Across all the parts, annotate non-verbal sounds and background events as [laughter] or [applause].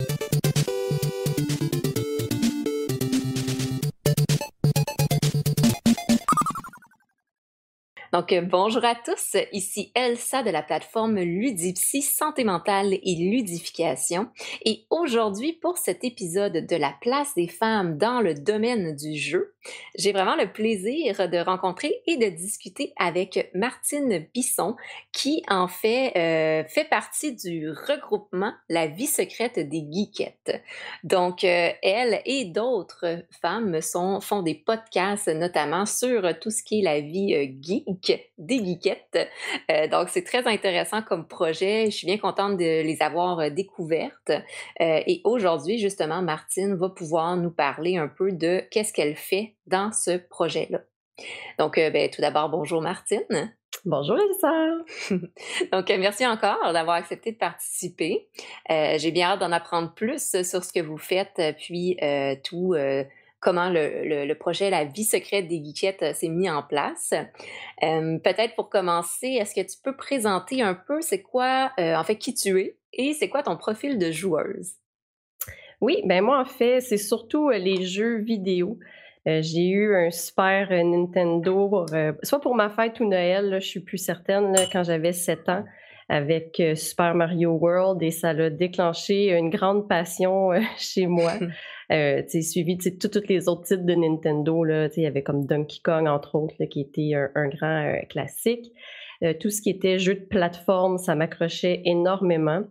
you. Donc, euh, bonjour à tous. Ici Elsa de la plateforme Ludipsy Santé mentale et ludification. Et aujourd'hui, pour cet épisode de la place des femmes dans le domaine du jeu, j'ai vraiment le plaisir de rencontrer et de discuter avec Martine Bisson, qui en fait euh, fait partie du regroupement La vie secrète des geekettes. Donc, euh, elle et d'autres femmes font des podcasts, notamment sur tout ce qui est la vie geek des geekettes. Euh, donc, c'est très intéressant comme projet. Je suis bien contente de les avoir euh, découvertes. Euh, et aujourd'hui, justement, Martine va pouvoir nous parler un peu de qu'est-ce qu'elle fait dans ce projet-là. Donc, ben, tout d'abord, bonjour Martine. Bonjour Elsa. [laughs] Donc, merci encore d'avoir accepté de participer. J'ai bien hâte d'en apprendre plus sur ce que vous faites, puis tout comment le, projet La vie secrète des geekettes euh, s'est mis en place. Euh, peut-être pour commencer, est-ce que tu peux présenter un peu c'est quoi, euh, en fait, qui tu es et c'est quoi ton profil de joueuse? Oui, ben moi, en fait, c'est surtout les jeux vidéo. j'ai eu un super Nintendo, soit pour ma fête ou Noël, je suis plus certaine, quand j'avais 7 ans avec Super Mario World et ça a déclenché une grande passion chez moi. [laughs] Euh, suivi de tous les autres titres de Nintendo. Là, il y avait comme Donkey Kong, entre autres, qui était un, grand euh, classique. Euh, tout ce qui était jeu de plateforme, ça m'accrochait énormément.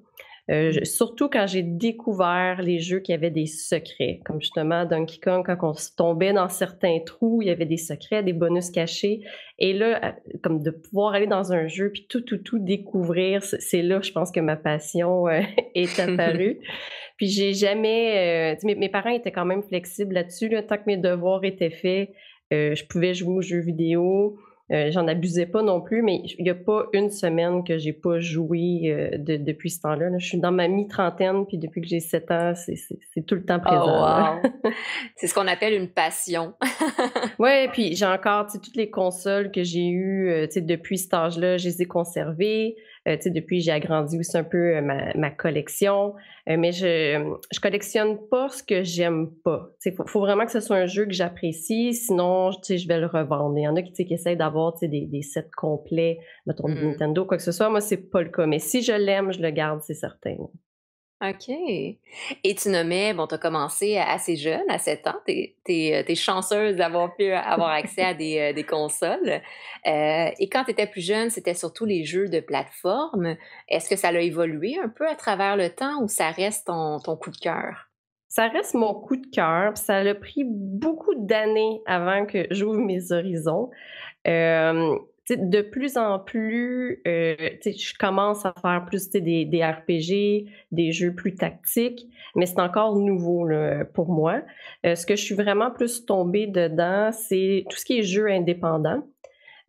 Euh, surtout quand j'ai découvert les jeux qui avaient des secrets, comme justement Donkey Kong, quand on tombait dans certains trous, il y avait des secrets, des bonus cachés. Et là, comme de pouvoir aller dans un jeu puis tout, tout, tout découvrir, c'est là, je pense que ma passion [laughs] est apparue. [laughs] Puis j'ai jamais. Euh, mes, parents étaient quand même flexibles là-dessus. Tant que mes devoirs étaient faits, euh, je pouvais jouer aux jeux vidéo. Euh, j'en abusais pas non plus, mais il n'y a pas une semaine que j'ai pas joué depuis ce temps-là. Je suis dans ma mi-trentaine, puis depuis que j'ai 7 ans, c'est tout le temps oh, présent. [laughs] c'est ce qu'on appelle une passion. [laughs] oui, puis j'ai encore toutes les consoles que j'ai eues depuis cet âge-là, je les ai conservées. Euh, depuis, j'ai agrandi aussi un peu euh, ma, collection. Euh, mais je ne collectionne pas ce que j'aime pas. Il faut, vraiment que ce soit un jeu que j'apprécie, sinon je vais le revendre. Il y en a qui, qui essayent d'avoir des, des, sets complets, mettons, de mmh. Nintendo, quoi que ce soit. Moi, c'est pas le cas. Mais si je l'aime, je le garde, c'est certain. OK. Et tu nommais, bon, tu as commencé assez jeune, à 7 ans. Tu es, euh, chanceuse d'avoir pu avoir accès à des, euh, consoles. Euh, et quand tu étais plus jeune, c'était surtout les jeux de plateforme. Est-ce que ça a évolué un peu à travers le temps ou ça reste ton, ton coup de cœur? Ça reste mon coup de cœur. Ça a pris beaucoup d'années avant que j'ouvre mes horizons de plus en plus, euh, je commence à faire plus des, des, RPG, des jeux plus tactiques, mais c'est encore nouveau là, pour moi. Euh, ce que je suis vraiment plus tombée dedans, c'est tout ce qui est jeux indépendants.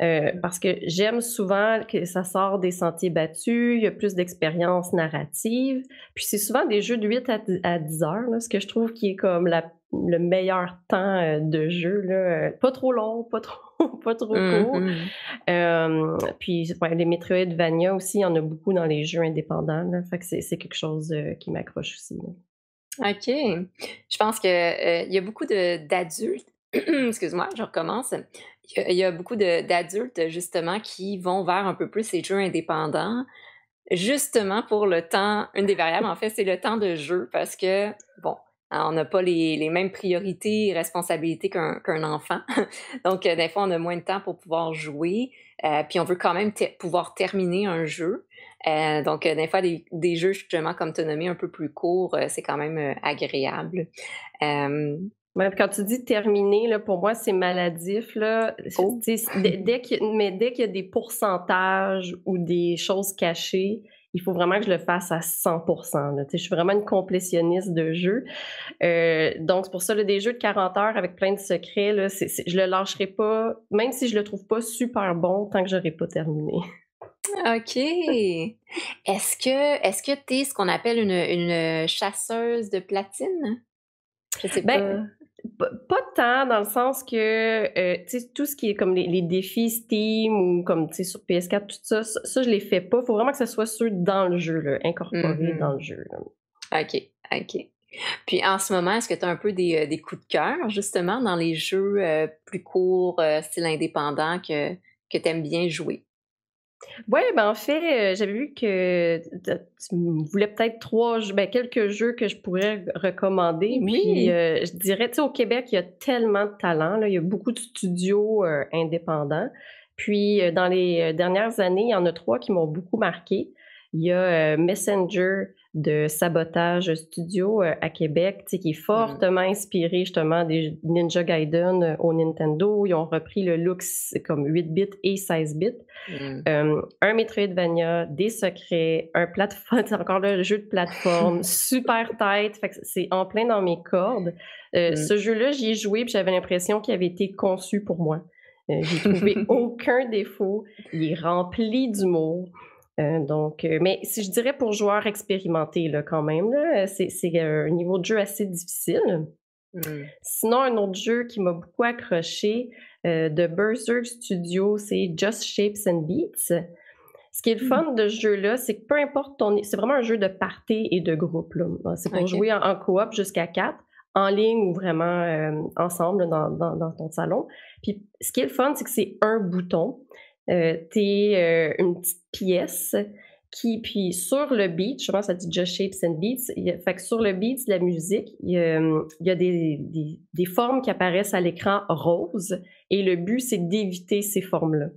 Euh, parce que j'aime souvent que ça sort des sentiers battus, il y a plus d'expérience narrative. Puis c'est souvent des jeux de 8 à 10 heures, là, ce que je trouve qui est comme la, le meilleur temps de jeu. Là. Pas trop long, pas trop [laughs] pas trop court. Mm-hmm. puis les Metroidvania aussi, il y en a beaucoup dans les jeux indépendants. Fait que c'est quelque chose euh, qui m'accroche aussi. OK. Je pense qu'il euh, y a beaucoup d'adultes, [clears throat] excuse-moi, je recommence. Il y, a beaucoup d'adultes, justement, qui vont vers un peu plus ces jeux indépendants, justement pour le temps. Une des variables, en fait, c'est le temps de jeu, parce que, bon, Hein, on n'a pas les, mêmes priorités et responsabilités qu'un enfant. [laughs] Donc, euh, des fois, on a moins de temps pour pouvoir jouer. Euh, puis, on veut quand même pouvoir terminer un jeu. Euh, donc, des fois, des, jeux, justement, comme tu as nommé, un peu plus courts, c'est quand même agréable. quand tu dis terminer, là, pour moi, c'est maladif. Là. Oh. Dès, mais dès qu'il y a des pourcentages ou des choses cachées, il faut vraiment que je le fasse à 100% Je suis vraiment une complétionniste de jeu. Euh, donc, c'est pour ça, des jeux de 40 heures avec plein de secrets, là, je le lâcherai pas, même si je le trouve pas super bon, tant que j'aurai pas terminé. OK. Est-ce que est-ce que tu es ce qu'on appelle une, chasseuse de platine? Je sais ben, pas tant, dans le sens que euh, tout ce qui est comme les, défis Steam ou comme sur PS4, tout ça, ça, je les fais pas. Il faut vraiment que ce soit sur dans le jeu, là, incorporé mm-hmm. dans le jeu. OK. OK. Puis en ce moment, est-ce que tu as un peu des, des, coups de cœur, justement, dans les jeux plus courts, style indépendant, que, que tu aimes bien jouer? Oui, ben en fait, j'avais vu que tu voulais peut-être trois, ben, quelques jeux que je pourrais recommander. Oui. Puis je dirais, tu sais, au Québec, il y a tellement de talent. Là, il y a beaucoup de studios indépendants. Puis dans les dernières années, il y en a trois qui m'ont beaucoup marqué. Il y a Messenger de Sabotage Studio à Québec, qui est mmh. fortement inspiré justement des Ninja Gaiden au Nintendo. Ils ont repris le look comme 8 bits et 16 bits. Mmh. un Metroidvania, des secrets, un plateforme, [laughs] c'est encore le jeu de plateforme, [laughs] super tight. c'est en plein dans mes cordes. Mmh. Ce jeu-là, j'y ai joué et j'avais l'impression qu'il avait été conçu pour moi. J'ai trouvé [laughs] aucun défaut. Il est rempli d'humour. Euh, donc, euh, mais si je dirais pour joueurs expérimentés, là, quand même, c'est, un niveau de jeu assez difficile. Mmh. Sinon, un autre jeu qui m'a beaucoup accroché euh, de Berserk Studio, c'est Just Shapes and Beats. Ce qui est le mmh. fun de ce jeu-là, c'est que peu importe ton. C'est vraiment un jeu de party et de groupe. C'est pour jouer en, coop jusqu'à quatre, en ligne ou vraiment ensemble dans, dans, ton salon. Puis ce qui est le fun, c'est que c'est un bouton. Euh, tu es une petite pièce qui, puis sur le beat, je pense que ça dit Just Shapes and Beats, fait que sur le beat la musique, il y a, des, des, formes qui apparaissent à l'écran rose et le but, c'est d'éviter ces formes-là.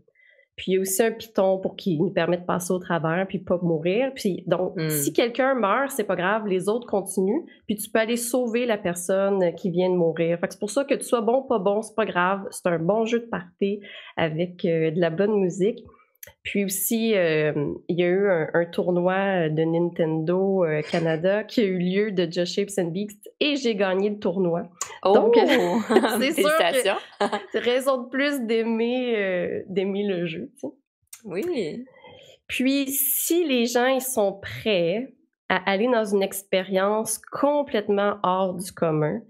Puis il y a aussi un piton pour qu'il nous permette de passer au travers puis pas mourir. Puis donc, hmm. si quelqu'un meurt, c'est pas grave, les autres continuent. Puis tu peux aller sauver la personne qui vient de mourir. Fait que c'est pour ça que tu sois bon ou pas bon, c'est pas grave. C'est un bon jeu de party avec euh, de la bonne musique. Puis aussi, euh, il y a eu un, tournoi de Nintendo euh, Canada qui a eu lieu de Just Shapes and Beats et j'ai gagné le tournoi. Oh! Donc, [laughs] c'est sûr c'est raison de plus d'aimer euh, d'aimer le jeu. Oui. Puis, si les gens ils sont prêts à aller dans une expérience complètement hors du commun,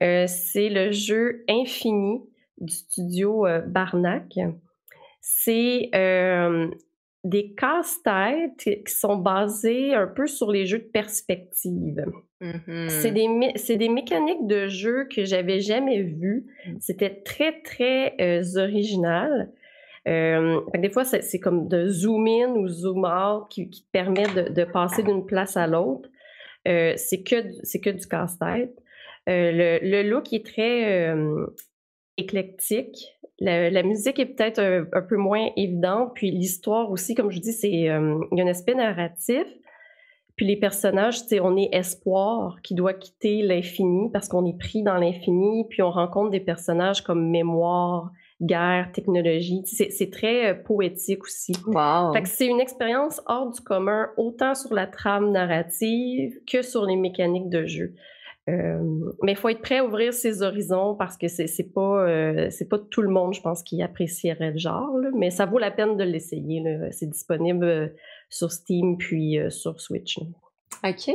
c'est le jeu Infini du studio Barnac c'est des casse-têtes qui sont basés un peu sur les jeux de perspective. C'est mmh des, des, mécaniques de jeu que j'avais jamais vues. Mmh. C'était très, très original. des fois, c'est comme de zoom in ou zoom out qui, te permet de, passer d'une place à l'autre. c'est que, que du casse-tête. le, le, look est très éclectique. La, musique est peut-être un, peu moins évidente, puis l'histoire aussi, comme je dis, c'est euh, il y a un aspect narratif. Puis les personnages, on est espoir qui doit quitter l'infini parce qu'on est pris dans l'infini, puis on rencontre des personnages comme mémoire, guerre, technologie. C'est très euh, poétique aussi. Wow. c'est une expérience hors du commun, autant sur la trame narrative que sur les mécaniques de jeu mais il faut être prêt à ouvrir ses horizons parce que c'est, pas euh, c'est pas tout le monde, je pense, qui apprécierait le genre, mais ça vaut la peine de l'essayer. C'est disponible euh, sur Steam puis euh, sur Switch. OK.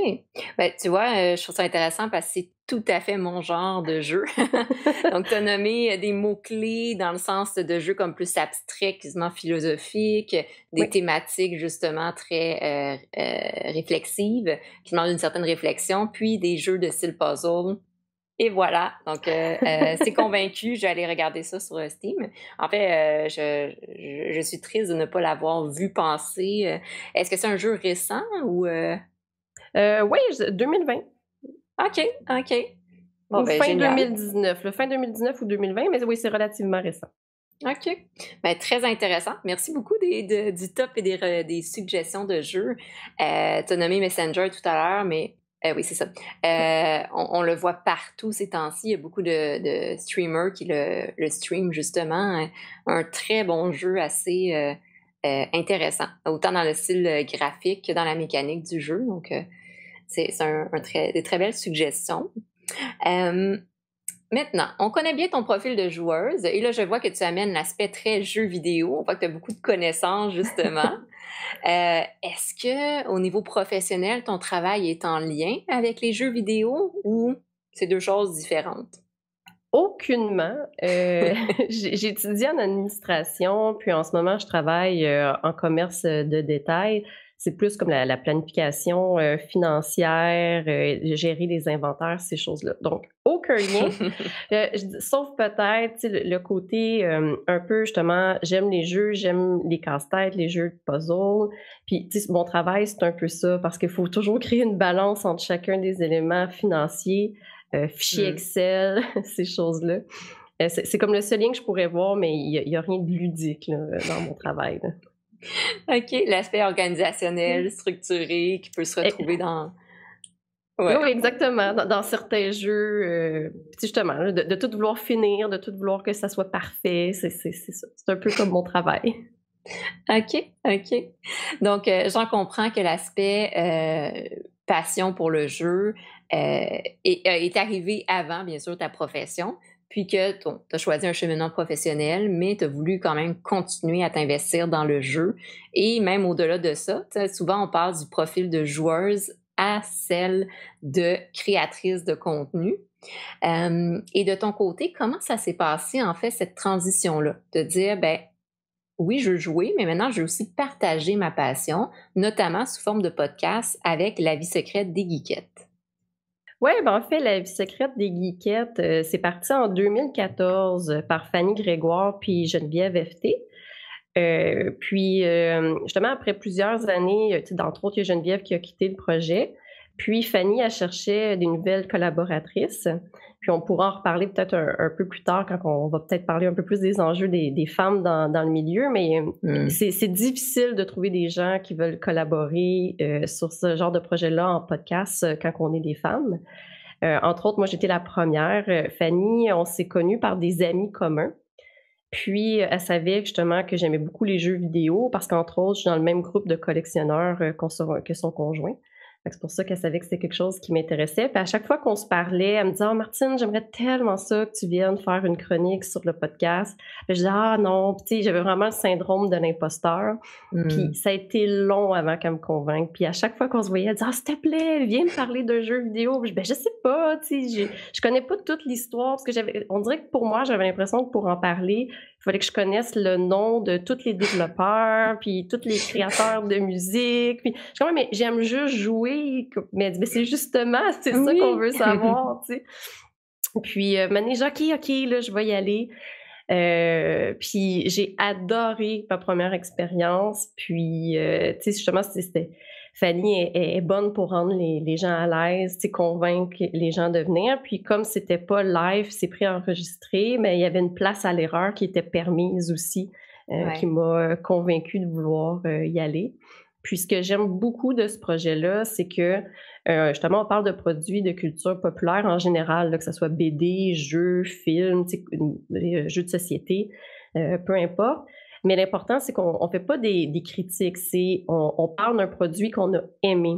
Ben, tu vois, euh, je trouve ça intéressant parce que c'est tout à fait mon genre de jeu. [laughs] Donc, tu as nommé euh, des mots-clés dans le sens de jeux comme plus abstrait, quasiment philosophique, des thématiques justement très euh, réflexives, qui demandent une certaine réflexion, puis des jeux de style puzzle. Et voilà, donc c'est convaincu, je vais aller regarder ça sur Steam. En fait, je, je, suis triste de ne pas l'avoir vu passer. Est-ce que c'est un jeu récent ou... Euh, oui, 2020. OK, OK. Bon, ben, fin 2019. Le fin 2019 ou 2020, mais oui, c'est relativement récent. OK. Ben, très intéressant. Merci beaucoup des, du top et des, des suggestions de jeux. Euh, tu as nommé Messenger tout à l'heure, mais euh, oui, c'est ça. Euh, on, le voit partout ces temps-ci. Il y a beaucoup de, streamers qui le, le stream justement. Un, très bon jeu assez euh, intéressant, autant dans le style graphique que dans la mécanique du jeu. Donc, c'est des très belles suggestions. Maintenant, on connaît bien ton profil de joueuse et là, je vois que tu amènes l'aspect très jeu vidéo. On voit que tu as beaucoup de connaissances, justement. [laughs] Euh, est-ce que au niveau professionnel, ton travail est en lien avec les jeux vidéo ou c'est deux choses différentes? Aucunement. Euh, [laughs] [laughs] j'ai étudié en administration, puis en ce moment, je travaille euh, en commerce de détail c'est plus comme la, planification euh, financière, euh, gérer les inventaires, ces choses-là. Donc, aucun lien. [laughs] Euh, sauf peut-être le, côté un peu, justement, j'aime les jeux, j'aime les casse-têtes, les jeux de puzzle. Puis, mon travail, c'est un peu ça, parce qu'il faut toujours [laughs] créer une balance entre chacun des éléments financiers, fichiers mmh. Excel, [laughs] ces choses-là. c'est comme le seul lien que je pourrais voir, mais il n'y a, rien de ludique dans mon travail. OK, l'aspect organisationnel, structuré, qui peut se retrouver dans. Oui, exactement. Dans, certains jeux, euh, justement, de, tout vouloir finir, de tout vouloir que ça soit parfait, c'est ça. C'est un peu comme mon travail. OK, OK. Donc, euh, j'en comprends que l'aspect euh, passion pour le jeu est, est, arrivé avant, bien sûr, ta profession puis que tu as choisi un cheminement professionnel, mais tu as voulu quand même continuer à t'investir dans le jeu. Et même au-delà de ça, souvent on parle du profil de joueuse à celle de créatrice de contenu. Euh, et de ton côté, comment ça s'est passé en fait cette transition-là? De dire, ben oui, je veux jouer, mais maintenant je veux aussi partager ma passion, notamment sous forme de podcast avec La vie secrète des geekettes. Oui, ben en fait, La vie secrète des geekettes, euh, c'est parti en 2014 par Fanny Grégoire puis Geneviève FT. Euh, puis, euh, justement, après plusieurs années, d'entre autres, il y a Geneviève qui a quitté le projet. Puis, Fanny a cherché des nouvelles collaboratrices. Puis on pourra en reparler peut-être un, peu plus tard quand on va peut-être parler un peu plus des enjeux des, femmes dans, le milieu, mais euh, mm. c'est difficile de trouver des gens qui veulent collaborer euh, sur ce genre de projet-là en podcast euh, quand on est des femmes. entre autres, moi j'étais la première. Fanny, on s'est connus par des amis communs. Puis, elle savait justement que j'aimais beaucoup les jeux vidéo parce qu'entre autres, je suis dans le même groupe de collectionneurs que son conjoint. C'est pour ça qu'elle savait que c'était quelque chose qui m'intéressait. Puis à chaque fois qu'on se parlait, elle me disait oh, Martine, j'aimerais tellement ça que tu viennes faire une chronique sur le podcast. Puis je disais Ah non, puis j'avais vraiment le syndrome de l'imposteur. Puis hmm. ça a été long avant qu'elle me convainque. Puis à chaque fois qu'on se voyait, elle disait Ah, s'il te plaît, viens me parler d'un jeu vidéo. je, ben, je sais pas, tu sais, je connais pas toute l'histoire parce que j'avais, on dirait que pour moi, j'avais l'impression que pour en parler, il fallait que je connaisse le nom de tous les développeurs, puis tous les créateurs de musique. Puis je mais j'aime juste jouer. Mais, c'est justement, c'est ça qu'on veut savoir, [laughs] tu sais. Puis, euh, j'ai OK, OK, là, je vais y aller. Euh, puis j'ai adoré ma première expérience. Puis, euh, tu sais, justement, c'était Fanny est, bonne pour rendre les, gens à l'aise, convaincre les gens de venir. Puis comme c'était pas live, c'est préenregistré, mais il y avait une place à l'erreur qui était permise aussi, euh, qui m'a convaincue de vouloir euh, y aller. Puis ce que j'aime beaucoup de ce projet-là, c'est que euh, justement, on parle de produits de culture populaire en général, que ce soit BD, jeux, films, jeux de société, peu importe. Mais l'important, c'est qu'on ne fait pas des, critiques, c'est on, parle d'un produit qu'on a aimé.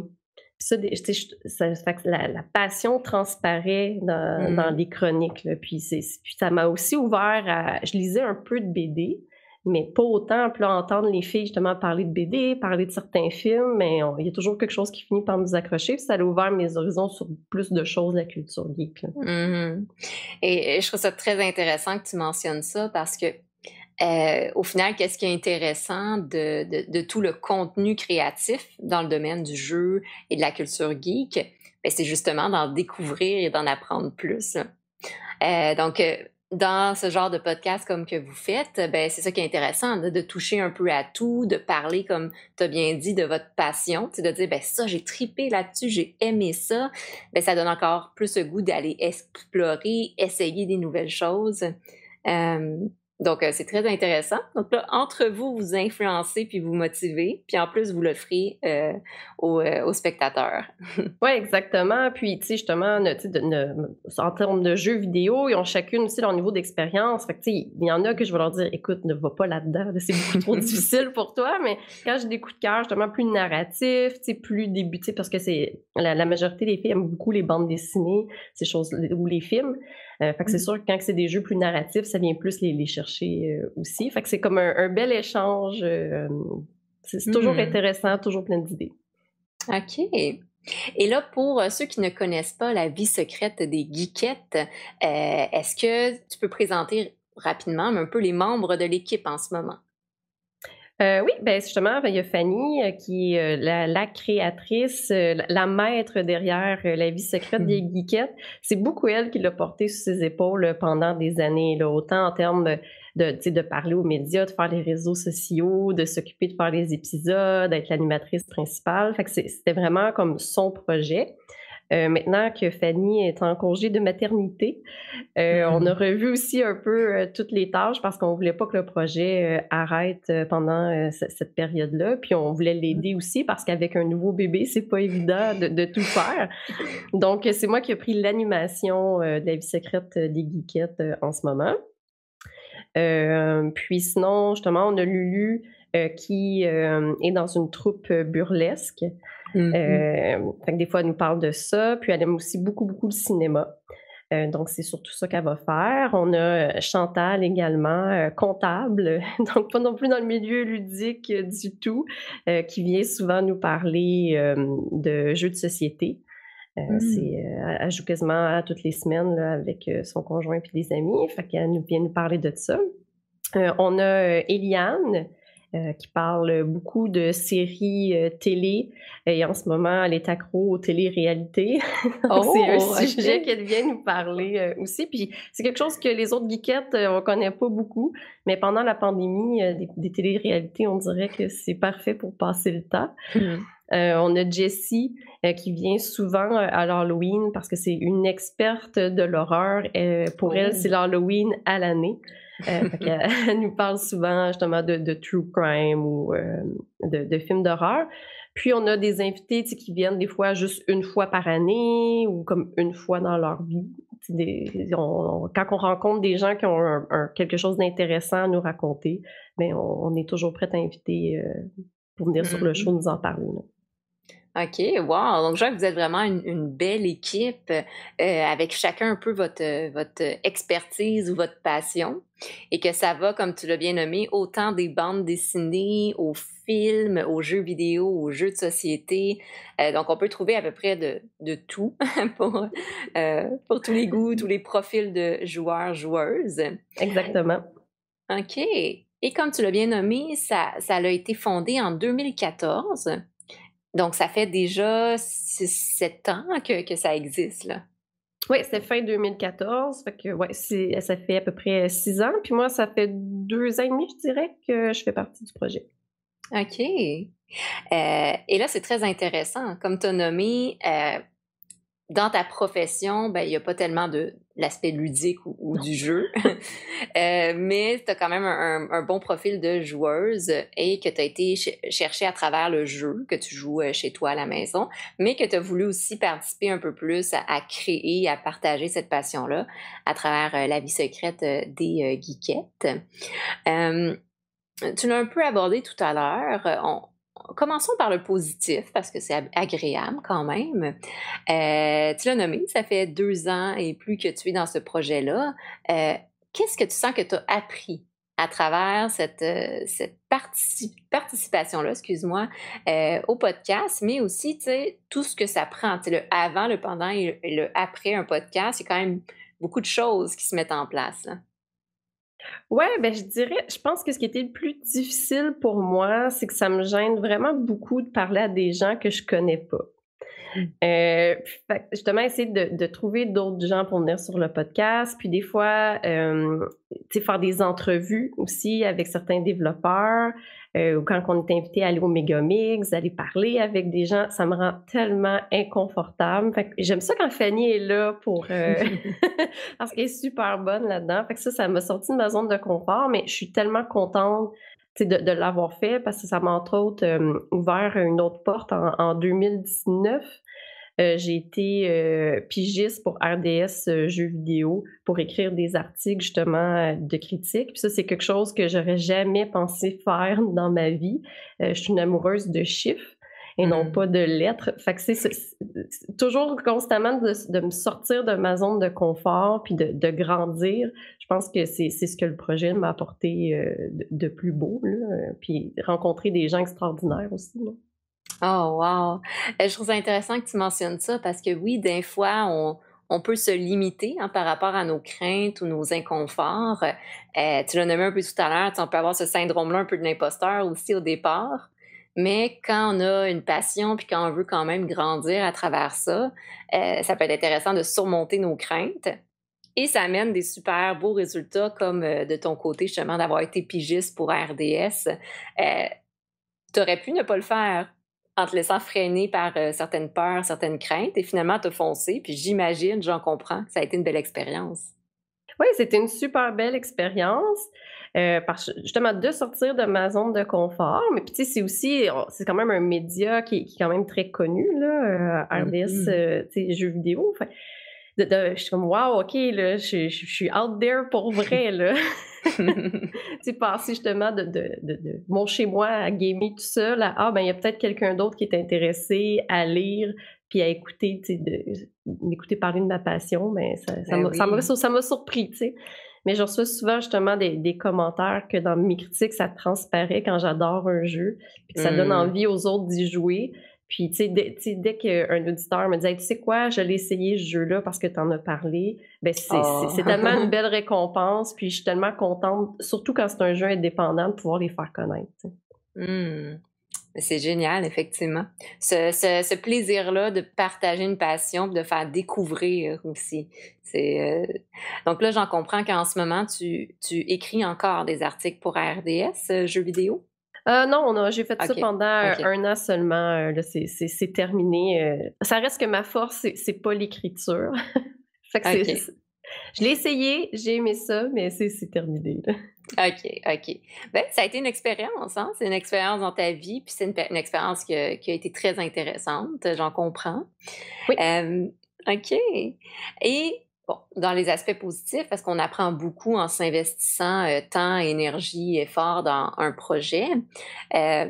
Ça, la, passion transparaît dans, mmh. les chroniques. Puis, ça m'a aussi ouvert à. Je lisais un peu de BD, mais pas autant. Puis entendre les filles justement parler de BD, parler de certains films, mais il y a toujours quelque chose qui finit par nous accrocher. Puis ça a ouvert mes horizons sur plus de choses de la culture geek. Mmh et, je trouve ça très intéressant que tu mentionnes ça parce que euh, au final, qu'est-ce qui est intéressant de, tout le contenu créatif dans le domaine du jeu et de la culture geek? Ben, c'est justement d'en découvrir et d'en apprendre plus. Euh, donc, euh, dans ce genre de podcast comme que vous faites, ben, c'est ça qui est intéressant, de, toucher un peu à tout, de parler, comme tu as bien dit, de votre passion, de dire, ben, ça, j'ai tripé là-dessus, j'ai aimé ça. Ben, ça donne encore plus le goût d'aller explorer, essayer des nouvelles choses. Donc, euh, c'est très intéressant. Donc là, entre vous, vous influencez puis vous motivez, puis en plus, vous l'offrez euh, euh, aux, spectateurs. [laughs] oui, exactement. Puis, tu sais, justement, en termes de jeux vidéo, ils ont chacune aussi leur niveau d'expérience. Fait que, tu sais, il y en a que je vais leur dire, écoute, ne va pas là-dedans, c'est beaucoup trop [laughs] difficile pour toi. Mais quand j'ai des coups de cœur, justement, plus narratifs, tu sais, plus débutés, parce que c'est la, majorité des filles aiment beaucoup les bandes dessinées, ces choses, ou les films. Euh, fait que c'est mmh. sûr que quand c'est des jeux plus narratifs, ça vient plus les, chercher euh, aussi. Fait que c'est comme un, bel échange. Euh, c'est toujours mmh. intéressant, toujours plein d'idées. OK. Et là, pour ceux qui ne connaissent pas la vie secrète des geekettes, est-ce que tu peux présenter rapidement un peu les membres de l'équipe en ce moment? Euh, oui, ben justement, ben, il y a Fanny euh, qui est euh, la, créatrice, la maître derrière la vie secrète des hmm. geekettes. C'est beaucoup elle qui l'a porté sur ses épaules pendant des années, là, autant en termes de, de, de parler aux médias, de faire les réseaux sociaux, de s'occuper de faire les épisodes, d'être l'animatrice principale. Fait que c'était vraiment comme son projet. Euh, maintenant que Fanny est en congé de maternité, euh, on a mm-hmm. revu aussi un peu euh, toutes les tâches parce qu'on voulait pas que le projet arrête pendant cette période-là. Puis on voulait l'aider aussi parce qu'avec un nouveau bébé, c'est pas évident de, tout faire. Donc c'est moi qui ai pris l'animation de la vie secrète des geekettes en ce moment. puis sinon, justement, on a Lulu qui est dans une troupe burlesque. Mm-hmm. Euh, des fois, elle nous parle de ça. Puis elle aime aussi beaucoup, beaucoup le cinéma. Euh, donc, c'est surtout ça qu'elle va faire. On a euh, Chantal également, comptable, [laughs] donc pas non plus dans le milieu ludique du tout, qui vient souvent nous parler de jeux de société. Mm. elle joue quasiment toutes les semaines avec son conjoint et des amis. Fait qu'elle vient nous parler de ça. on a Eliane, euh, qui parle beaucoup de séries euh, télé. Et en ce moment, elle est accro aux télé-réalités. [laughs] Oh, c'est un sujet qu'elle vient nous parler euh, aussi. Puis c'est quelque chose que les autres geekettes, on ne connaît pas beaucoup. Mais pendant la pandémie, des, des télé-réalités, on dirait que c'est parfait pour passer le temps. Mm. on a Jessie qui vient souvent à l'Halloween parce que c'est une experte de l'horreur. pour elle, oh. c'est l'Halloween à l'année. Euh, [laughs] elle nous parle souvent justement de, true crime ou euh, de, films d'horreur. Puis on a des invités qui viennent des fois juste une fois par année ou comme une fois dans leur vie. quand on rencontre des gens qui ont quelque chose d'intéressant à nous raconter, bien, on, est toujours prêt à inviter euh, pour venir sur le mm-hmm. show nous en parler. OK, wow. Donc, je vois que vous êtes vraiment une, belle équipe euh, avec chacun un peu votre, votre expertise ou votre passion et que ça va, comme tu l'as bien nommé, autant des bandes dessinées aux films, aux jeux vidéo, aux jeux de société. Euh, donc, on peut trouver à peu près de, de tout [laughs] pour, euh, pour tous les goûts, tous les profils de joueurs, joueuses. Exactement. OK. Et comme tu l'as bien nommé, ça, ça a été fondé en 2014. Donc, ça fait déjà sept ans que, que, ça existe, là. Oui, c'est fin 2014. Fait que, ouais, ça fait à peu près six ans. Puis moi, ça fait deux ans et demi, je dirais, que je fais partie du projet. OK. Euh, et là, c'est très intéressant. Comme tu as nommé, euh, dans ta profession, ben, il n'y a pas tellement de l'aspect ludique ou, du jeu, [laughs] euh, mais tu as quand même un, bon profil de joueuse et que tu as été chercher à travers le jeu que tu joues euh, chez toi à la maison, mais que tu as voulu aussi participer un peu plus à, créer, à partager cette passion-là à travers euh, la vie secrète des geekettes. tu l'as un peu abordé tout à l'heure commençons par le positif parce que c'est agréable quand même. Euh, tu l'as nommé, ça fait deux ans et plus que tu es dans ce projet-là. Euh, qu'est-ce que tu sens que tu as appris à travers cette, euh, cette participation-là, excuse-moi, au podcast, mais aussi, tout ce que ça prend, le avant, le pendant et le, après un podcast, il y a quand même beaucoup de choses qui se mettent en place. Là. Ouais, ben je dirais, je pense que ce qui était le plus difficile pour moi, c'est que ça me gêne vraiment beaucoup de parler à des gens que je connais pas. Euh, justement, essayer de, trouver d'autres gens pour venir sur le podcast, puis des fois, euh, faire des entrevues aussi avec certains développeurs, euh, ou quand on est invité à aller au Megamix, aller parler avec des gens, ça me rend tellement inconfortable. j'aime ça quand Fanny est là pour [laughs] [laughs] parce qu'elle est super bonne là-dedans. Fait que ça, ça m'a sorti de ma zone de confort, mais je suis tellement contente de, de l'avoir fait parce que ça m'a entre autres euh, ouvert une autre porte en, en 2019 euh, j'ai été euh, pigiste pour RDS euh, Jeux vidéo pour écrire des articles justement de critique. Puis ça, c'est quelque chose que j'aurais jamais pensé faire dans ma vie. je suis une amoureuse de chiffres et non mmh. pas de lettres. Fait que c'est toujours constamment de, me sortir de ma zone de confort puis de, grandir. Je pense que c'est ce que le projet m'a apporté de, plus beau. Puis rencontrer des gens extraordinaires aussi. Oh, wow! Euh, je trouve ça intéressant que tu mentionnes ça parce que oui, des fois, on, on peut se limiter hein, par rapport à nos craintes ou nos inconforts. Euh, tu l'as nommé un peu tout à l'heure, on peut avoir ce syndrome-là un peu de l'imposteur aussi au départ. Mais quand on a une passion puis quand on veut quand même grandir à travers ça, euh, ça peut être intéressant de surmonter nos craintes. Et ça amène des super beaux résultats comme euh, de ton côté, justement, d'avoir été pigiste pour RDS. Euh, tu aurais pu ne pas le faire en te laissant freiner par certaines peurs, certaines craintes, et finalement te foncer. Puis j'imagine, j'en comprends, que ça a été une belle expérience. Oui, c'était une super belle expérience. Euh, justement de sortir de ma zone de confort. Mais puis, tu sais, c'est aussi, c'est quand même un média qui, qui, est quand même très connu, là, euh, RDS, mm-hmm. euh, tu sais, jeux vidéo. de, je suis comme, wow, OK, là, je, je, suis out there pour vrai, là. [laughs] tu passer justement de, de, de, mon chez-moi à gamer tout seul à, ah, ben, il y a peut-être quelqu'un d'autre qui est intéressé à lire puis à écouter, tu sais, d'écouter parler de ma passion, mais ça, ça ben m'a surpris, tu sais. Mais je reçois souvent justement des, commentaires que dans mes critiques, ça transparaît quand j'adore un jeu, puis que ça donne mmh. envie aux autres d'y jouer. Puis, tu sais, dès, dès qu'un auditeur me dit Tu sais quoi, je l'ai essayé ce jeu-là parce que tu en as parlé, ben c'est oh. tellement une [laughs] belle récompense. Puis, je suis tellement contente, surtout quand c'est un jeu indépendant, de pouvoir les faire connaître. Mmh. C'est génial, effectivement. Ce, ce, plaisir-là de partager une passion, de faire découvrir aussi. C'est euh, Donc là, j'en comprends qu'en ce moment, tu, tu, écris encore des articles pour RDS, euh, jeux vidéo? Euh, non, j'ai fait ça pendant un an seulement. c'est terminé. ça reste que ma force, c'est pas l'écriture. [laughs] je l'ai essayé, j'ai aimé ça, mais c'est terminé. OK, OK. Ben, ça a été une expérience, hein? C'est une expérience dans ta vie, puis c'est une, expérience qui a, été très intéressante, j'en comprends. Oui. OK. Et bon, dans les aspects positifs, parce qu'on apprend beaucoup en s'investissant euh, temps, énergie, effort dans un projet? Euh,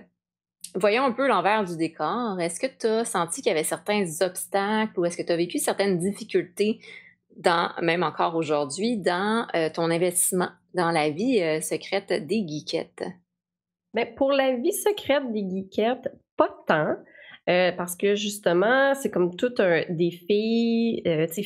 voyons un peu l'envers du décor. Est-ce que tu as senti qu'il y avait certains obstacles ou est-ce que tu as vécu certaines difficultés dans, même encore aujourd'hui, dans euh, ton investissement dans la vie euh, secrète des geekettes? Bien, pour la vie secrète des geekettes, pas tant. Euh, parce que justement, c'est comme toutes des filles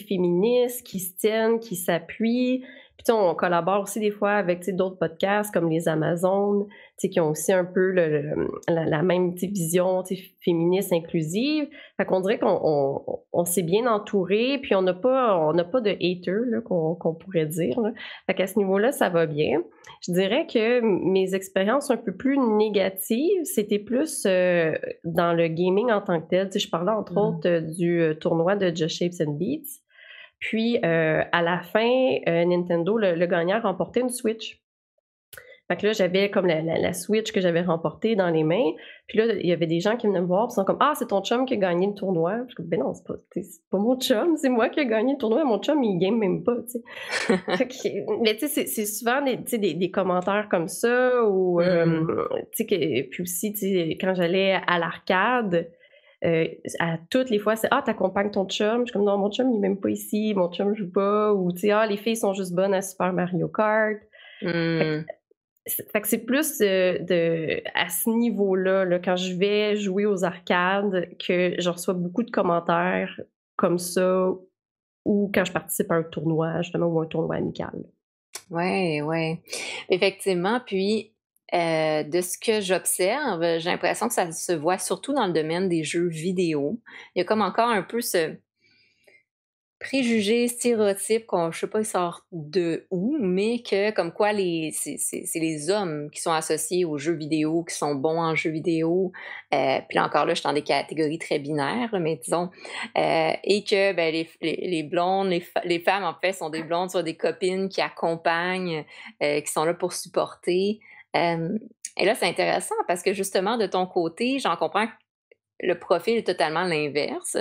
féministes qui se tiennent, qui s'appuient, puis on collabore aussi des fois avec d'autres podcasts comme les Amazones, qui ont aussi un peu la, même vision féministe inclusive. Fait qu'on dirait qu'on s'est bien entouré, puis on n'a pas, on pas de haters qu'on pourrait dire. Là. Fait qu'à ce niveau-là, ça va bien. Je dirais que mes expériences un peu plus négatives, c'était plus euh, dans le gaming en tant que tel. je parlais entre mmh. autres du euh, tournoi de Just Shapes and Beats. Puis, euh, à la fin, euh, Nintendo, le, gagnant, remportait une Switch. Fait que là, j'avais comme la, Switch que j'avais remportée dans les mains. Puis là, il y avait des gens qui venaient me voir, ils sont comme Ah, c'est ton chum qui a gagné le tournoi. Je dis Ben non, c'est pas, pas mon chum, c'est moi qui ai gagné le tournoi. Mon chum, il game même pas, [laughs] mais tu sais, c'est souvent des, des, des, commentaires comme ça, ou, euh, mm. tu sais, puis aussi, quand j'allais à l'arcade, euh, à toutes les fois, c'est Ah, t'accompagnes ton chum. Je suis comme Non, mon chum, il n'est même pas ici, mon chum joue pas. Ou tu sais, Ah, les filles sont juste bonnes à Super Mario Kart. Fait, que, mmh. c'est plus de, à ce niveau-là, là, quand je vais jouer aux arcades, que je reçois beaucoup de commentaires comme ça, ou quand je participe à un tournoi, justement, ou un tournoi amical. Oui, oui. Effectivement. Puis, euh, de ce que j'observe, j'ai l'impression que ça se voit surtout dans le domaine des jeux vidéo. Il y a comme encore un peu ce préjugé, stéréotype, qu'on, je sais pas, il sort de où, mais que comme quoi les, c'est, les hommes qui sont associés aux jeux vidéo, qui sont bons en jeux vidéo. Euh, puis là encore, là, je suis dans des catégories très binaires, mais disons, euh, et que ben, les, les, blondes, les, les, femmes, en fait, sont des blondes, soit des copines qui accompagnent, qui sont là pour supporter et là, c'est intéressant parce que justement, de ton côté, j'en comprends que le profil est totalement l'inverse.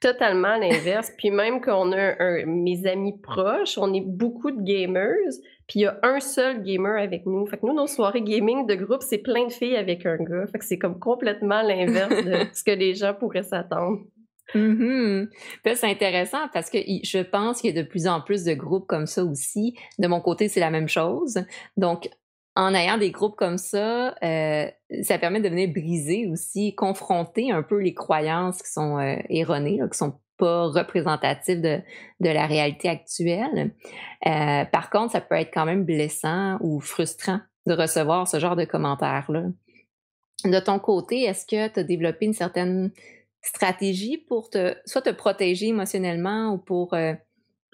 Totalement [laughs] l'inverse. puis même qu'on a mes amis proches, on est beaucoup de gamers, puis il y a un seul gamer avec nous. Fait que nous, nos soirées gaming de groupe, c'est plein de filles avec un gars. Fait que c'est comme complètement l'inverse de [laughs] ce que les gens pourraient s'attendre. Mm C'est intéressant parce que je pense qu'il y a de plus en plus de groupes comme ça aussi. De mon côté, c'est la même chose. Donc, en ayant des groupes comme ça, euh, ça permet de venir briser aussi, confronter un peu les croyances qui sont euh, erronées, qui sont pas représentatif de, de la réalité actuelle. Euh, par contre, ça peut être quand même blessant ou frustrant de recevoir ce genre de commentaires-là. De ton côté, est-ce que tu as développé une certaine stratégie pour te, soit te protéger émotionnellement ou pour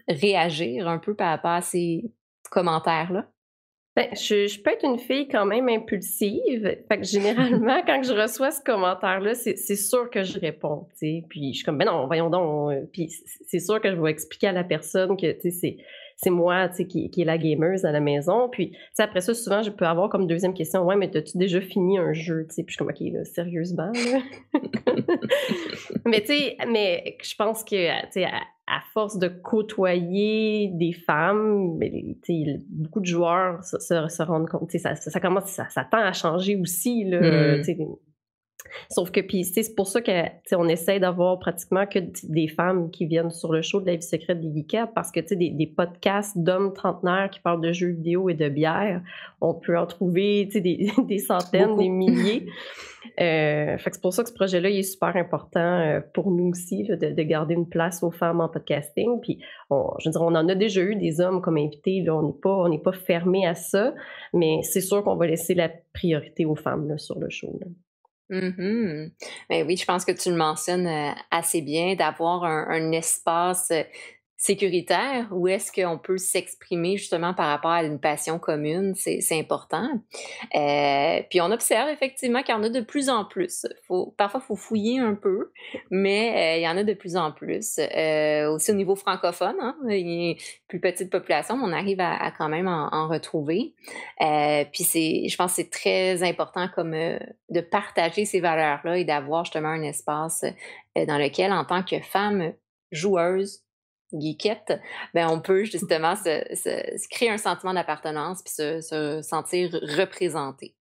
réagir un peu par rapport à ces commentaires-là? Ben, je, peux être une fille quand même impulsive. Fait que généralement, [laughs] quand je reçois ce commentaire-là, c'est sûr que je réponds. Puis je suis comme, ben non, voyons donc. Euh, puis c'est sûr que je vais expliquer à la personne que c'est c'est moi qui, qui est la gameuse à la maison. Puis après ça, souvent, je peux avoir comme deuxième question Ouais, mais as-tu déjà fini un jeu Puis je suis comme Ok, là, sérieusement. [laughs] mais tu sais, mais je pense que à, force de côtoyer des femmes, beaucoup de joueurs se, se, rendent compte, ça, ça, commence, ça, ça, tend à changer aussi. Là, mmh. Sauf que, puis, c'est pour ça qu'on essaie d'avoir pratiquement que des femmes qui viennent sur le show de la vie secrète des parce que, tu sais, des, podcasts d'hommes trentenaires qui parlent de jeux vidéo et de bière, on peut en trouver, tu sais, des, [laughs] centaines, des milliers. [laughs] Euh, fait que c'est pour ça que ce projet-là, il est super important euh, pour nous aussi, de, garder une place aux femmes en podcasting. Puis, je veux dire, on en a déjà eu des hommes comme invités, là, on n'est pas, on pas fermé à ça, mais c'est sûr qu'on va laisser la priorité aux femmes là, sur le show. Mmh ben oui, je pense que tu le mentionnes euh, assez bien, d'avoir un, espace euh, sécuritaire où est-ce qu'on peut s'exprimer justement par rapport à une passion commune, c'est important. Euh, puis on observe effectivement qu'il y en a de plus en plus. Faut, parfois, il faut fouiller un peu, mais euh, il y en a de plus en plus. Euh, aussi au niveau francophone, hein, il y a plus petite population, mais on arrive à, quand même en, retrouver. puis je pense que c'est très important comme de partager ces valeurs-là et d'avoir justement un espace dans lequel, en tant que femme joueuse, geekette, ben on peut justement se, créer un sentiment d'appartenance puis se, sentir représenté.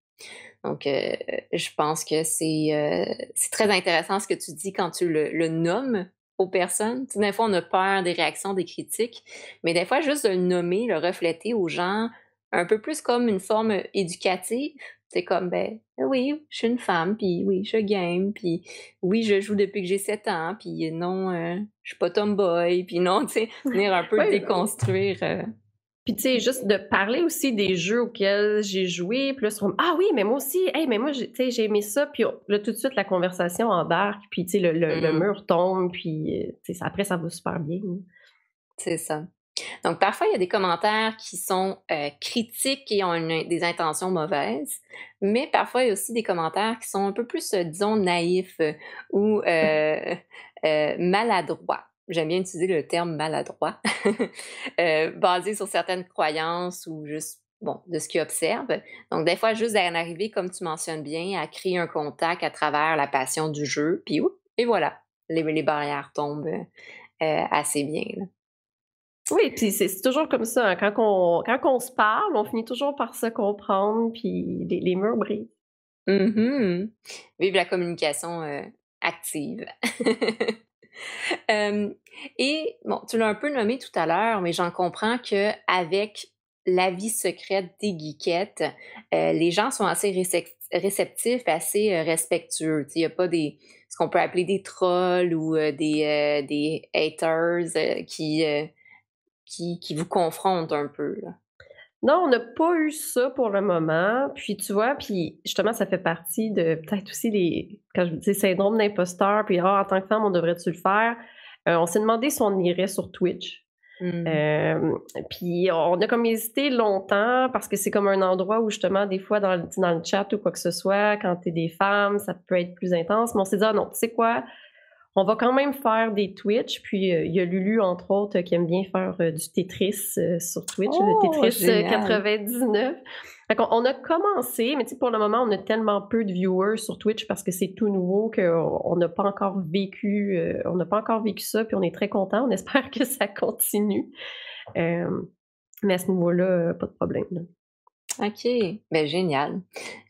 Donc, euh, je pense que euh, c'est très intéressant ce que tu dis quand tu le, nommes aux personnes. des fois, on a peur des réactions, des critiques, mais des fois, juste de le nommer, le refléter aux gens, un peu plus comme une forme éducative, c'est comme, ben oui, je suis une femme, puis oui, je game, puis oui, je joue depuis que j'ai 7 ans, puis non, euh, je suis pas tomboy, puis non, tu sais, venir un [laughs] peu déconstruire. Euh. Puis tu sais, juste de parler aussi des jeux auxquels j'ai joué, puis là, ah oui, mais moi aussi, hey, mais moi, tu sais, j'ai aimé ça, puis là, tout de suite, la conversation embarque, puis tu sais, le, le, mm-hmm. mur tombe, puis euh, tu sais, après, ça va super bien. C'est ça. Donc, parfois, il y a des commentaires qui sont euh, critiques et ont des intentions mauvaises, mais parfois, il y a aussi des commentaires qui sont un peu plus, euh, disons, naïfs euh, ou maladroits. J'aime bien utiliser le terme maladroit, [laughs] basé sur certaines croyances ou juste bon, de ce qu'ils observent. Donc, des fois, juste d'en arriver, comme tu mentionnes bien, à créer un contact à travers la passion du jeu, puis et voilà, les, les barrières tombent assez bien. Oui, puis c'est toujours comme ça. Hein. Quand, on, quand se parle, on finit toujours par se comprendre, puis les, murs brisent. Mm Vive la communication euh, active. [laughs] et bon, tu l'as un peu nommé tout à l'heure, mais j'en comprends qu'avec la vie secrète des geekettes, euh, les gens sont assez réceptifs, assez euh, respectueux. Il n'y a pas des ce qu'on peut appeler des trolls ou des, des haters qui qui, vous confrontent un peu? Non, on n'a pas eu ça pour le moment. Puis tu vois, puis justement, ça fait partie de peut-être aussi les, quand je dis syndrome d'imposteur, puis ah, en tant que femme, on devrait-tu le faire? Euh, on s'est demandé si on irait sur Twitch. Mmh. Euh, puis on a comme hésité longtemps parce que c'est comme un endroit où justement des fois dans le, dans le chat ou quoi que ce soit, quand tu es des femmes, ça peut être plus intense. Mais on s'est dit, ah non, tu sais quoi, on va quand même faire des Twitch, puis euh, il y a Lulu, entre autres, qui aime bien faire euh, du Tetris euh, sur Twitch, le oh, Tetris 99. on, a commencé, mais pour le moment, on a tellement peu de viewers sur Twitch parce que c'est tout nouveau qu'on n'a pas encore vécu, on n'a pas encore vécu ça, puis on est très content. On espère [laughs] que ça continue. mais à ce niveau-là, pas de problème. OK. Ben, génial.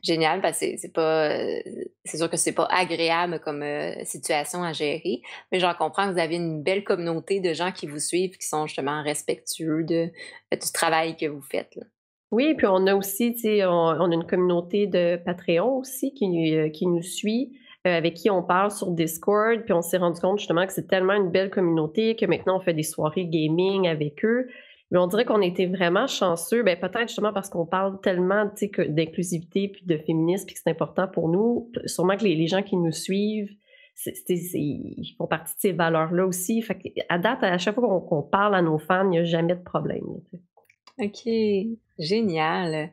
Génial, parce que c'est pas. Euh, c'est sûr que c'est pas agréable comme euh, situation à gérer, mais j'en comprends que vous avez une belle communauté de gens qui vous suivent, qui sont justement respectueux de, euh, du travail que vous faites. Oui, puis on a aussi, tu sais, on, a une communauté de Patreon aussi qui, qui nous suit. avec qui on parle sur Discord, puis on s'est rendu compte justement que c'est tellement une belle communauté que maintenant on fait des soirées gaming avec eux. Mais on dirait qu'on était vraiment chanceux, ben peut-être justement parce qu'on parle tellement d'inclusivité puis de féminisme puis que c'est important pour nous. Sûrement que les, gens qui nous suivent, ils font partie de ces valeurs-là aussi. Fait à date, à chaque fois qu'on parle à nos fans, il n'y a jamais de problème. OK, génial.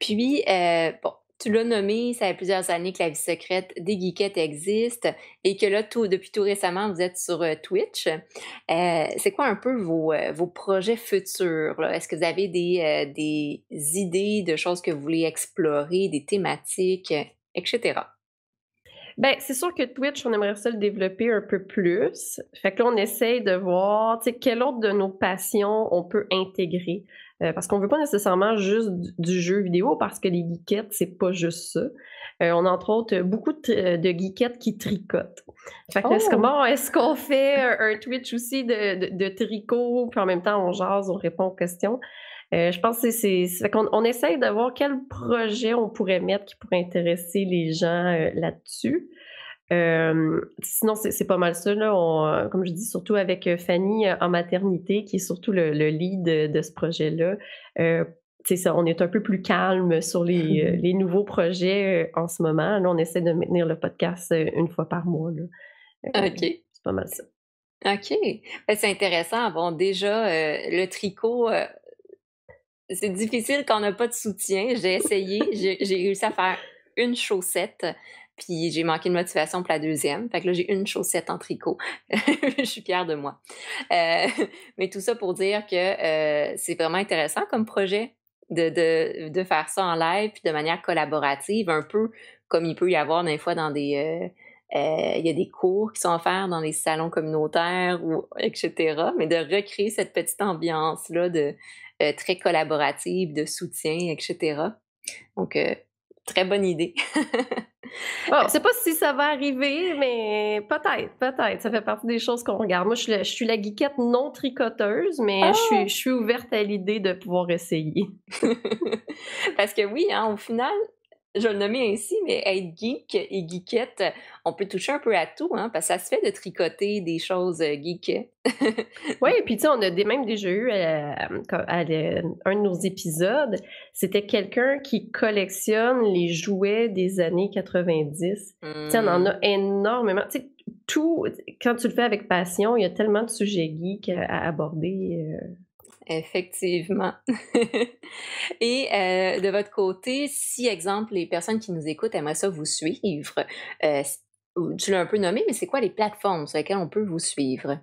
Puis, euh, bon, tu l'as nommé, ça fait plusieurs années que la vie secrète des geekettes existe et que là, depuis tout récemment, vous êtes sur euh, Twitch. Euh, c'est quoi un peu vos, euh, vos projets futurs? Est-ce que vous avez des, des idées de choses que vous voulez explorer, des thématiques, etc.? Ben, c'est sûr que Twitch, on aimerait ça le développer un peu plus. Fait que là, on essaye de voir, tu quelle autre de nos passions on peut intégrer. Euh, parce qu'on veut pas nécessairement juste du, jeu vidéo, parce que les geekettes, c'est pas juste ça. Euh, on a entre autres beaucoup de, de geekettes qui tricotent. Fait que oh! comment est-ce qu'on fait un, Twitch aussi de, de, tricot, puis en même temps on jase, on répond aux questions. Euh, je pense que c'est qu'on on essaye de voir quel projet on pourrait mettre qui pourrait intéresser les gens là-dessus. Euh, sinon, c'est pas mal ça. Là. Euh, comme je dis, surtout avec euh, Fanny en maternité, qui est surtout le, lead de, ce projet-là. ça, on est un peu plus calme sur les, [laughs] les nouveaux projets en ce moment. Là, on essaie de maintenir le podcast une fois par mois. Là. OK. C'est pas mal ça. OK. Ben, c'est intéressant. Bon, déjà, le tricot, c'est difficile quand on n'a pas de soutien. J'ai essayé. J'ai réussi à faire une chaussette. Puis j'ai manqué de motivation pour la deuxième. Fait que là, j'ai une chaussette en tricot. [laughs] je suis fière de moi. Euh, [laughs] mais tout ça pour dire que euh, c'est vraiment intéressant comme projet de, de, de, faire ça en live puis de manière collaborative, un peu comme il peut y avoir des fois dans des. Euh, il y a des cours qui sont offerts dans les salons communautaires ou etc. Mais de recréer cette petite ambiance-là de très collaborative, de soutien, etc. Donc, très bonne idée. [laughs] Je sais pas si ça va arriver, mais peut-être, peut-être. Ça fait partie des choses qu'on regarde. Moi, je suis, la, geekette non tricoteuse, mais je, suis, ah! je, suis, ouverte à l'idée de pouvoir essayer. [laughs] [laughs] Parce que oui, hein, au final, je le nommais ainsi, mais être geek et geekette, on peut toucher un peu à tout, hein, parce que ça se fait de tricoter des choses euh, geek. [laughs] oui, puis tu sais, on a des, même déjà eu euh, à, un de nos épisodes, c'était quelqu'un qui collectionne les jouets des années 90. Tu sais, on en a mmh. énormément. Tu sais, tout, quand tu le fais avec passion, il y a tellement de sujets geeks à aborder. Euh. Effectivement. [laughs] Et euh, de votre côté, si, exemple, les personnes qui nous écoutent aimeraient ça vous suivre, euh, tu l'as un peu nommé, mais c'est quoi les plateformes sur lesquelles on peut vous suivre?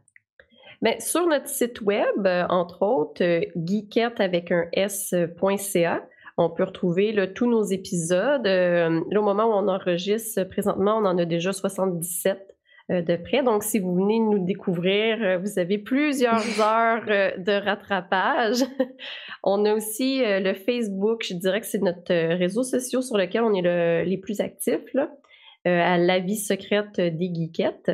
Bien, sur notre site web, euh, entre autres, geekette avec un s.ca, on peut retrouver tous nos épisodes. là, au moment où on enregistre, présentement, on en a déjà 77 euh, de près. Donc, si vous venez nous découvrir, euh, vous avez plusieurs [laughs] heures euh, de rattrapage. [laughs] on a aussi le Facebook, je dirais que c'est notre réseau social sur lequel on est les plus actifs, là, à la vie secrète des geekettes.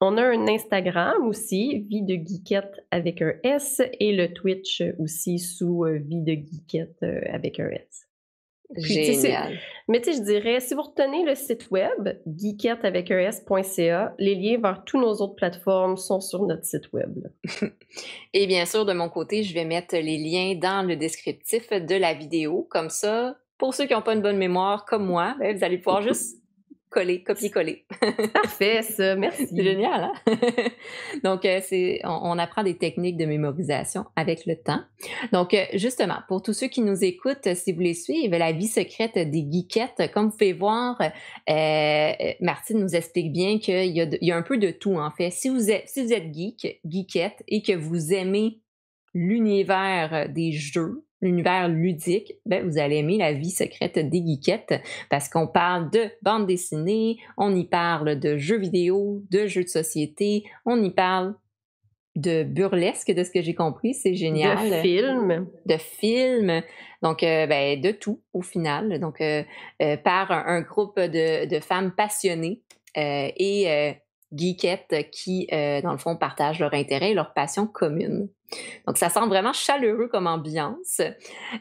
On a un Instagram aussi, Vie de Geekette avec un S, et le Twitch aussi sous Vie de Geekette avec un S. Génial. Mais tu sais, je dirais, si vous retenez le site web, geekette avec es.ca, les liens vers toutes nos autres plateformes sont sur notre site web. [laughs] Et bien sûr, de mon côté, je vais mettre les liens dans le descriptif de la vidéo. Comme ça, pour ceux qui n'ont pas une bonne mémoire comme moi, ben, vous allez pouvoir [laughs] juste coller, copier-coller. [laughs] Parfait, ça, merci. C'est génial, hein? [laughs] Donc, euh, c'est, on, apprend des techniques de mémorisation avec le temps. Donc, euh, justement, pour tous ceux qui nous écoutent, si vous voulez suivre la vie secrète des geekettes, comme vous pouvez voir, euh, Martine nous explique bien qu'il y a, il y a un peu de tout, en fait. Si vous êtes, si vous êtes geek, geekette, et que vous aimez l'univers des jeux, l'univers ludique, ben, vous allez aimer la vie secrète des geekettes parce qu'on parle de bande dessinée, on y parle de jeux vidéo, de jeux de société, on y parle de burlesque, de ce que j'ai compris, c'est génial. De films. De films. Donc, euh, ben, de tout au final. Donc, euh, euh, par un, groupe de, de, femmes passionnées et geekettes qui, dans le fond, partagent leur intérêt et leur passion commune. Donc, ça sent vraiment chaleureux comme ambiance.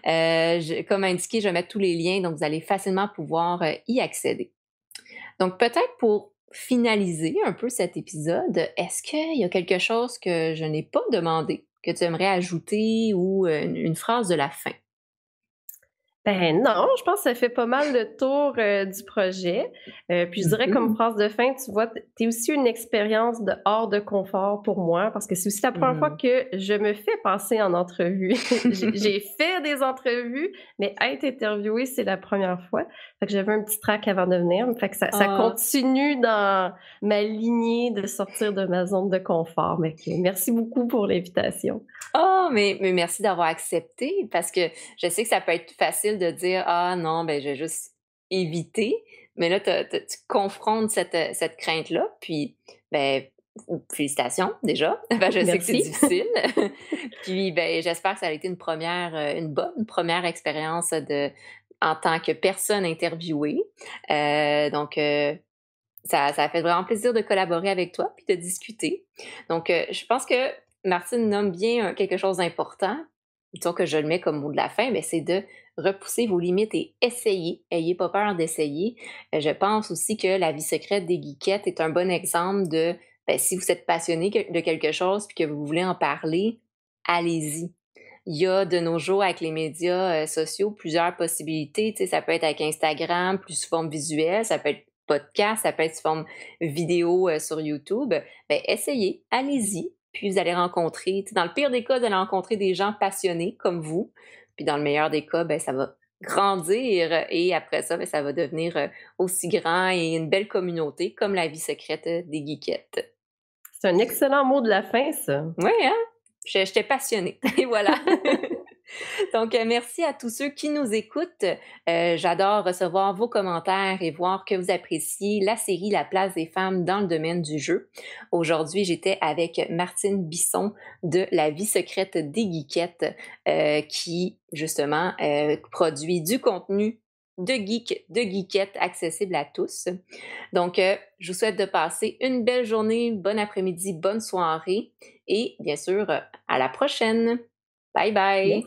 Euh, comme indiqué, je vais tous les liens, donc vous allez facilement pouvoir euh, y accéder. Donc, peut-être pour finaliser un peu cet épisode, est-ce qu'il y a quelque chose que je n'ai pas demandé, que tu aimerais ajouter ou euh, une phrase de la fin? Ben non, je pense que ça fait pas mal le tour euh, du projet. Euh, puis je dirais comme mm-hmm. phrase de fin, tu vois, tu es aussi une expérience de hors de confort pour moi parce que c'est aussi la première fois mm-hmm. que je me fais passer en entrevue. [laughs] J'ai fait des entrevues, mais être interviewée, c'est la première fois. Fait que j'avais un petit trac avant de venir. Fait que ça, ah. continue dans ma lignée de sortir de ma zone de confort. Mais merci beaucoup pour l'invitation. Oh, mais, mais merci d'avoir accepté parce que je sais que ça peut être facile de dire Ah non, ben, je vais juste éviter. Mais là, tu confrontes cette, cette crainte-là. Puis, ben, félicitations déjà. [laughs] Ben, je sais que c'est difficile. [laughs] [laughs] puis, ben, j'espère que ça a été une première, euh, une bonne première expérience de, en tant que personne interviewée. Euh, donc, euh, ça, ça a fait vraiment plaisir de collaborer avec toi puis de discuter. Donc, je pense que Martine nomme bien quelque chose d'important. Disons que je le mets comme mot de la fin, mais c'est de repousser vos limites et essayer. Ayez pas peur d'essayer. Euh, je pense aussi que la vie secrète des geekettes est un bon exemple de ben, si vous êtes passionné de quelque chose et que vous voulez en parler, allez-y. Il y a de nos jours avec les médias euh, sociaux plusieurs possibilités. ça peut être avec Instagram, plus sous forme visuelle, ça peut être podcast, ça peut être sous forme vidéo euh, sur YouTube. Ben, essayez, allez-y. Puis vous allez rencontrer, dans le pire des cas, vous allez rencontrer des gens passionnés comme vous. Puis dans le meilleur des cas, ben, ça va grandir et après ça, ben, ça va devenir euh, aussi grand et une belle communauté comme la vie secrète des geekettes. C'est un excellent mot de la fin, ça. Oui, hein? J'étais passionnée. Et voilà. [laughs] [laughs] Donc, euh, merci à tous ceux qui nous écoutent. Euh, j'adore recevoir vos commentaires et voir que vous appréciez la série La place des femmes dans le domaine du jeu. Aujourd'hui, j'étais avec Martine Bisson de La vie secrète des geekettes euh, qui, justement, produit du contenu de geek, de geekette accessible à tous. Donc, je vous souhaite de passer une belle journée, bon après-midi, bonne soirée et bien sûr, à la prochaine. Bye bye.